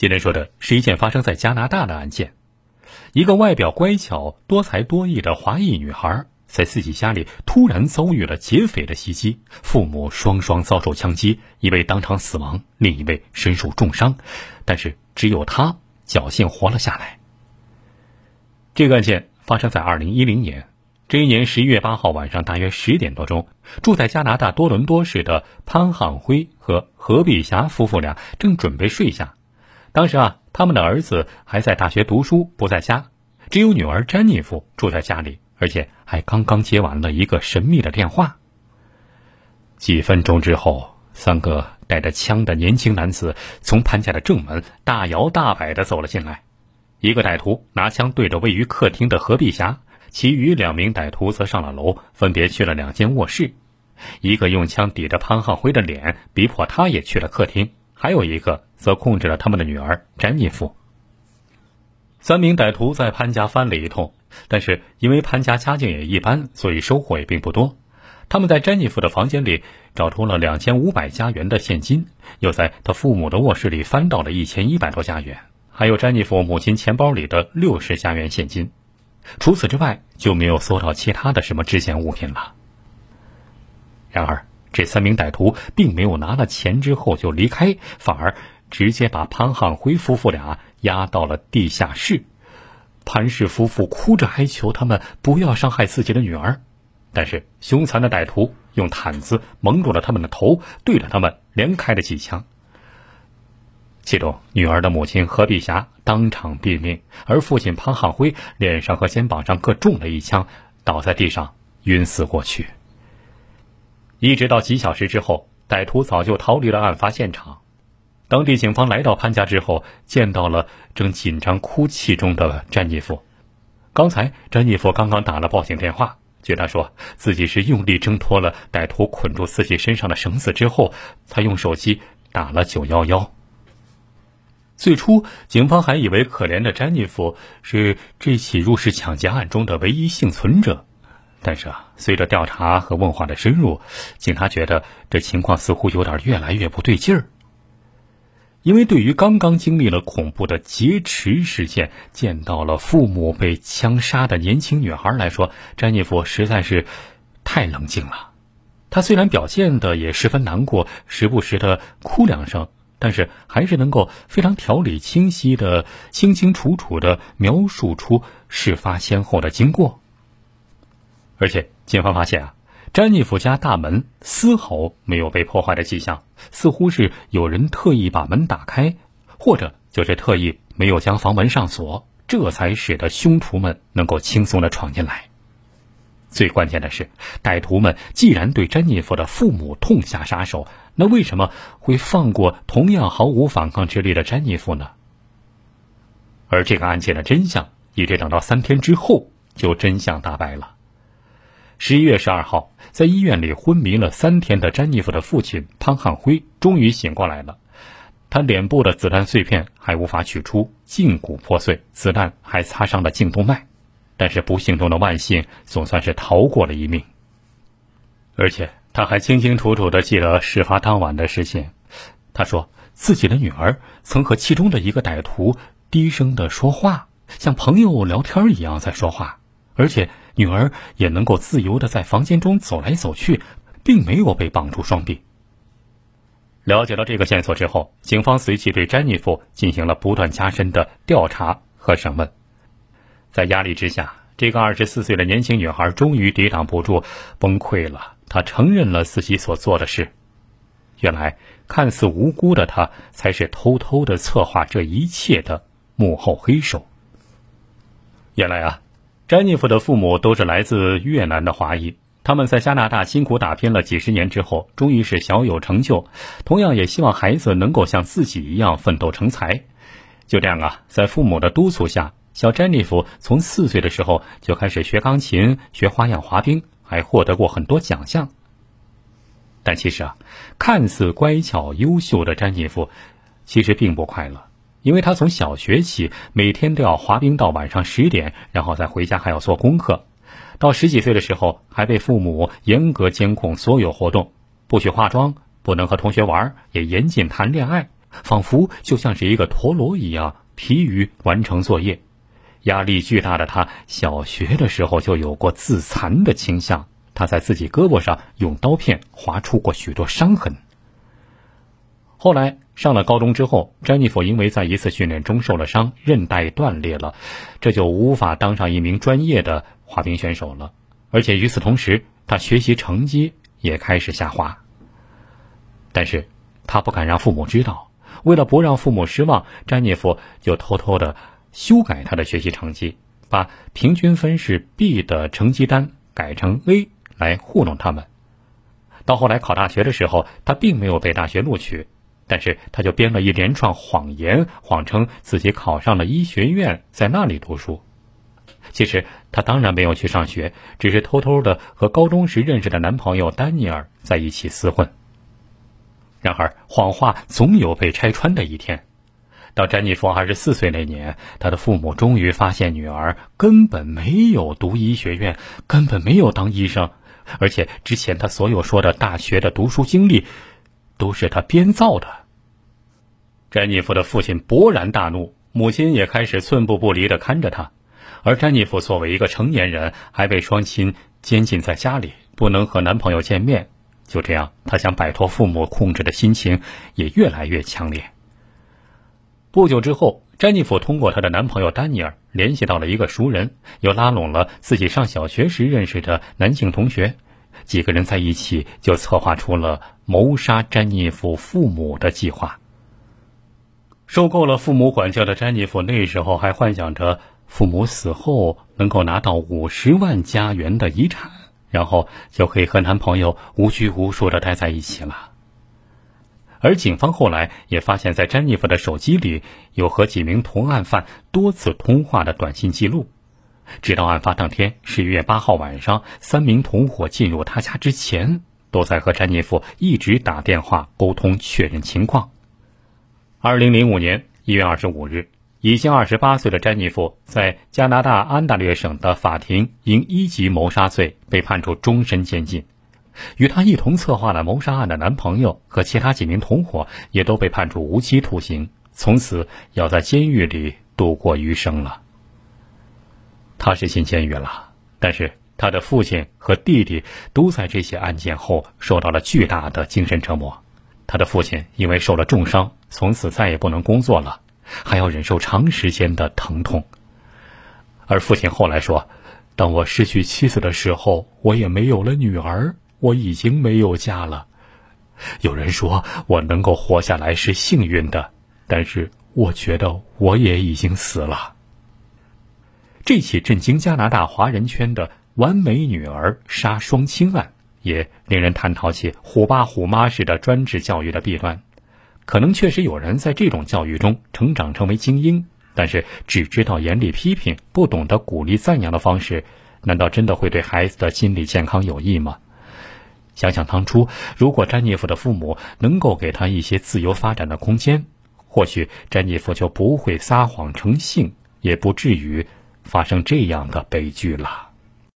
今天说的是一件发生在加拿大的案件。一个外表乖巧、多才多艺的华裔女孩，在自己家里突然遭遇了劫匪的袭击，父母双双遭受枪击，一位当场死亡，另一位身受重伤，但是只有她侥幸活了下来。这个案件发生在二零一零年，这一年十一月八号晚上大约十点多钟，住在加拿大多伦多市的潘汉辉和何碧霞夫妇俩正准备睡下。当时啊，他们的儿子还在大学读书，不在家，只有女儿詹妮弗住在家里，而且还刚刚接完了一个神秘的电话。几分钟之后，三个带着枪的年轻男子从潘家的正门大摇大摆的走了进来，一个歹徒拿枪对着位于客厅的何碧霞，其余两名歹徒则上了楼，分别去了两间卧室，一个用枪抵着潘汉辉的脸，逼迫他也去了客厅。还有一个则控制了他们的女儿詹妮弗。三名歹徒在潘家翻了一通，但是因为潘家家境也一般，所以收获也并不多。他们在詹妮弗的房间里找出了两千五百加元的现金，又在他父母的卧室里翻到了一千一百多加元，还有詹妮弗母亲钱包里的六十加元现金。除此之外，就没有搜到其他的什么值钱物品了。然而。这三名歹徒并没有拿了钱之后就离开，反而直接把潘汉辉夫妇俩押到了地下室。潘氏夫妇哭着哀求他们不要伤害自己的女儿，但是凶残的歹徒用毯子蒙住了他们的头，对着他们连开了几枪。其中，女儿的母亲何碧霞当场毙命，而父亲潘汉辉脸上和肩膀上各中了一枪，倒在地上晕死过去。一直到几小时之后，歹徒早就逃离了案发现场。当地警方来到潘家之后，见到了正紧张哭泣中的詹妮弗。刚才詹妮弗刚刚打了报警电话，据她说自己是用力挣脱了歹徒捆住自己身上的绳子之后，才用手机打了九幺幺。最初，警方还以为可怜的詹妮弗是这起入室抢劫案中的唯一幸存者。但是啊，随着调查和问话的深入，警察觉得这情况似乎有点越来越不对劲儿。因为对于刚刚经历了恐怖的劫持事件、见到了父母被枪杀的年轻女孩来说，詹妮弗实在是太冷静了。她虽然表现的也十分难过，时不时的哭两声，但是还是能够非常条理清晰的、清清楚楚的描述出事发先后的经过。而且，警方发现啊，詹妮弗家大门丝毫没有被破坏的迹象，似乎是有人特意把门打开，或者就是特意没有将房门上锁，这才使得凶徒们能够轻松的闯进来。最关键的是，歹徒们既然对詹妮弗的父母痛下杀手，那为什么会放过同样毫无反抗之力的詹妮弗呢？而这个案件的真相，一直等到三天之后，就真相大白了。十一月十二号，在医院里昏迷了三天的詹妮弗的父亲潘汉辉终于醒过来了。他脸部的子弹碎片还无法取出，胫骨破碎，子弹还擦伤了颈动脉。但是不幸中的万幸，总算是逃过了一命。而且他还清清楚楚地记得事发当晚的事情。他说自己的女儿曾和其中的一个歹徒低声的说话，像朋友聊天一样在说话，而且。女儿也能够自由的在房间中走来走去，并没有被绑住双臂。了解到这个线索之后，警方随即对詹妮弗进行了不断加深的调查和审问。在压力之下，这个二十四岁的年轻女孩终于抵挡不住崩溃了。她承认了自己所做的事。原来，看似无辜的她，才是偷偷的策划这一切的幕后黑手。原来啊。詹妮弗的父母都是来自越南的华裔，他们在加拿大辛苦打拼了几十年之后，终于是小有成就。同样也希望孩子能够像自己一样奋斗成才。就这样啊，在父母的督促下，小詹妮弗从四岁的时候就开始学钢琴、学花样滑冰，还获得过很多奖项。但其实啊，看似乖巧优秀的詹妮弗，其实并不快乐。因为他从小学起，每天都要滑冰到晚上十点，然后再回家还要做功课。到十几岁的时候，还被父母严格监控所有活动，不许化妆，不能和同学玩，也严禁谈恋爱，仿佛就像是一个陀螺一样，疲于完成作业。压力巨大的他，小学的时候就有过自残的倾向。他在自己胳膊上用刀片划出过许多伤痕。后来上了高中之后，詹妮弗因为在一次训练中受了伤，韧带断裂了，这就无法当上一名专业的滑冰选手了。而且与此同时，他学习成绩也开始下滑。但是，他不敢让父母知道。为了不让父母失望，詹妮弗就偷偷的修改他的学习成绩，把平均分是 B 的成绩单改成 A。来糊弄他们。到后来考大学的时候，他并没有被大学录取，但是他就编了一连串谎言，谎称自己考上了医学院，在那里读书。其实他当然没有去上学，只是偷偷的和高中时认识的男朋友丹尼尔在一起厮混。然而谎话总有被拆穿的一天。到詹妮弗二十四岁那年，他的父母终于发现女儿根本没有读医学院，根本没有当医生。而且之前他所有说的大学的读书经历，都是他编造的。詹妮弗的父亲勃然大怒，母亲也开始寸步不离的看着他。而詹妮弗作为一个成年人，还被双亲监禁在家里，不能和男朋友见面。就这样，她想摆脱父母控制的心情也越来越强烈。不久之后。詹妮弗通过她的男朋友丹尼尔联系到了一个熟人，又拉拢了自己上小学时认识的男性同学，几个人在一起就策划出了谋杀詹妮弗父母的计划。受够了父母管教的詹妮弗那时候还幻想着父母死后能够拿到五十万加元的遗产，然后就可以和男朋友无拘无束的待在一起了。而警方后来也发现，在詹妮弗的手机里有和几名同案犯多次通话的短信记录。直到案发当天十一月八号晚上，三名同伙进入他家之前，都在和詹妮弗一直打电话沟通确认情况。二零零五年一月二十五日，已经二十八岁的詹妮弗在加拿大安大略省的法庭因一级谋杀罪被判处终身监禁。与他一同策划了谋杀案的男朋友和其他几名同伙也都被判处无期徒刑，从此要在监狱里度过余生了。他是进监狱了，但是他的父亲和弟弟都在这些案件后受到了巨大的精神折磨。他的父亲因为受了重伤，从此再也不能工作了，还要忍受长时间的疼痛。而父亲后来说：“当我失去妻子的时候，我也没有了女儿。”我已经没有家了。有人说我能够活下来是幸运的，但是我觉得我也已经死了。这起震惊加拿大华人圈的“完美女儿杀双亲案”，也令人探讨起“虎爸虎妈”式的专制教育的弊端。可能确实有人在这种教育中成长成为精英，但是只知道严厉批评，不懂得鼓励赞扬的方式，难道真的会对孩子的心理健康有益吗？想想当初，如果詹妮弗的父母能够给她一些自由发展的空间，或许詹妮弗就不会撒谎成性，也不至于发生这样的悲剧了。